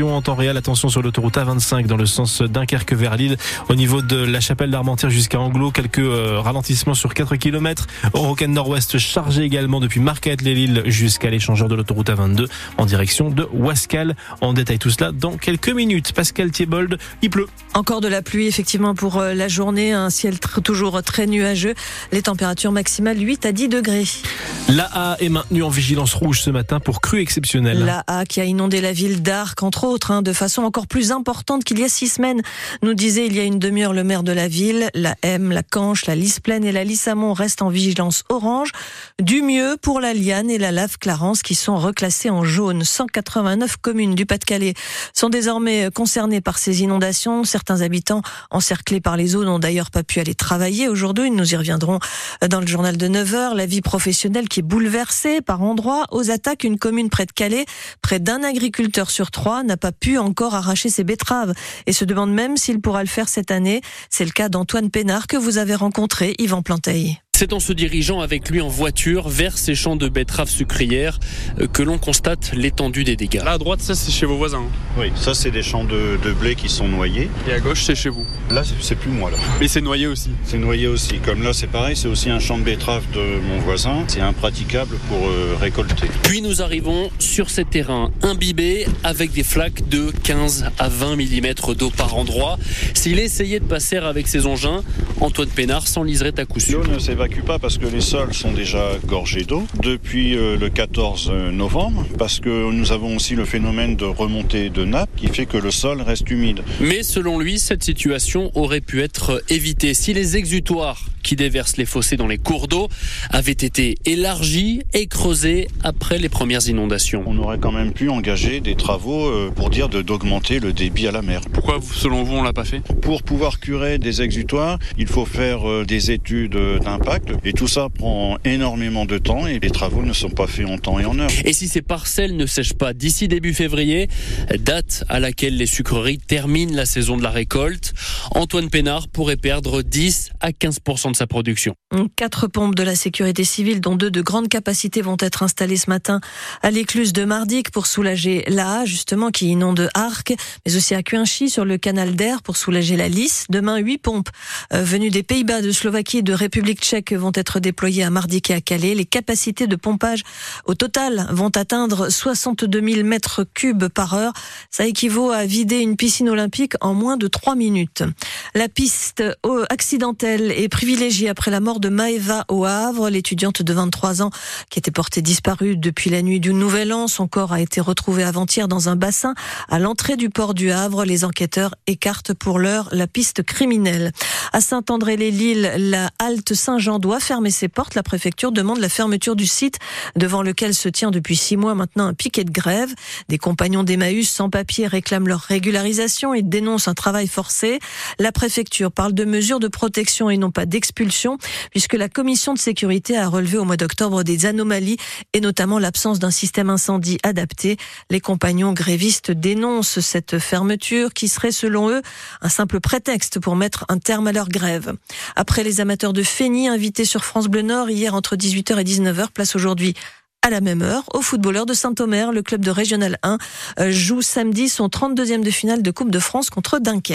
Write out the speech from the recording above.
En temps réel, attention sur l'autoroute A25 dans le sens Dunkerque vers Lille. Au niveau de la chapelle d'Armentières jusqu'à Anglo, quelques euh, ralentissements sur 4 km. Rocane Nord-Ouest chargé également depuis Marquette-les-Lilles jusqu'à l'échangeur de l'autoroute A22 en direction de Wascal. On détaille tout cela dans quelques minutes. Pascal Thiebold, il pleut. Encore de la pluie effectivement pour euh, la journée, un ciel toujours très nuageux. Les températures maximales 8 à 10 degrés. L'AA est maintenue en vigilance rouge ce matin pour crue exceptionnelle. L'AA qui a inondé la ville d'Arc entre autres, hein, de façon encore plus importante qu'il y a six semaines, nous disait il y a une demi-heure le maire de la ville. La M, la Canche, la Lys Plaine et la Lissamont restent en vigilance orange. Du mieux pour la Liane et la Lave Clarence qui sont reclassées en jaune. 189 communes du Pas-de-Calais sont désormais concernées par ces inondations. Certains habitants encerclés par les eaux n'ont d'ailleurs pas pu aller travailler aujourd'hui. Nous y reviendrons dans le journal de 9 heures. La vie professionnelle qui est bouleversée par endroits aux attaques. Une commune près de Calais, près d'un agriculteur sur trois n'a pas pu encore arracher ses betteraves et se demande même s'il pourra le faire cette année. C'est le cas d'Antoine Pénard que vous avez rencontré, Yvan Planteil. C'est en se dirigeant avec lui en voiture vers ces champs de betteraves sucrières euh, que l'on constate l'étendue des dégâts. Là à droite, ça c'est chez vos voisins. Oui, ça c'est des champs de, blé qui sont noyés. Et à gauche, c'est chez vous. Là, c'est plus moi là. Mais c'est noyé aussi. C'est noyé aussi. Comme là, c'est pareil, c'est aussi un champ de betteraves de mon voisin. C'est impraticable pour euh, récolter. Puis nous arrivons sur ces terrains imbibés avec des flaques de 15 à 20 mm d'eau par endroit. S'il essayait de passer avec ses engins, Antoine Pénard s'enliserait à coup sûr pas parce que les sols sont déjà gorgés d'eau depuis euh, le 14 novembre, parce que nous avons aussi le phénomène de remontée de nappe qui fait que le sol reste humide. Mais selon lui, cette situation aurait pu être évitée si les exutoires qui déversent les fossés dans les cours d'eau avaient été élargis et creusés après les premières inondations. On aurait quand même pu engager des travaux euh, pour dire d'augmenter le débit à la mer. Pourquoi, selon vous, on l'a pas fait? Pour pouvoir curer des exutoires, il faut faire euh, des études d'impact et tout ça prend énormément de temps et les travaux ne sont pas faits en temps et en heure. Et si ces parcelles ne sèchent pas d'ici début février, date à laquelle les sucreries terminent la saison de la récolte, Antoine Pénard pourrait perdre 10 à 15% de sa production. Quatre pompes de la sécurité civile, dont deux de grande capacité, vont être installées ce matin à l'écluse de Mardic pour soulager l'A, justement, qui inonde Arc, mais aussi à Cuinchy sur le canal d'Air pour soulager la Lys. Demain, huit pompes euh, venues des Pays-Bas, de Slovaquie et de République tchèque vont être déployés à Mardic et à Calais. Les capacités de pompage au total vont atteindre 62 000 mètres cubes par heure. Ça équivaut à vider une piscine olympique en moins de 3 minutes. La piste accidentelle est privilégiée après la mort de Maeva au Havre, l'étudiante de 23 ans qui était portée disparue depuis la nuit du Nouvel An. Son corps a été retrouvé avant-hier dans un bassin à l'entrée du port du Havre. Les enquêteurs écartent pour l'heure la piste criminelle. À Saint-André-les-Lilles, la halte Saint-Jean doit fermer ses portes. La préfecture demande la fermeture du site devant lequel se tient depuis six mois maintenant un piquet de grève. Des compagnons d'Emmaüs sans papier réclament leur régularisation et dénoncent un travail forcé. La préfecture parle de mesures de protection et non pas d'expulsion puisque la commission de sécurité a relevé au mois d'octobre des anomalies et notamment l'absence d'un système incendie adapté. Les compagnons grévistes dénoncent cette fermeture qui serait selon eux un simple prétexte pour mettre un terme à leur grève. Après les amateurs de Fény invités sur France Bleu Nord hier entre 18h et 19h, place aujourd'hui à la même heure au footballeur de Saint-Omer. Le club de Régional 1 euh, joue samedi son 32e de finale de Coupe de France contre Dunkerque.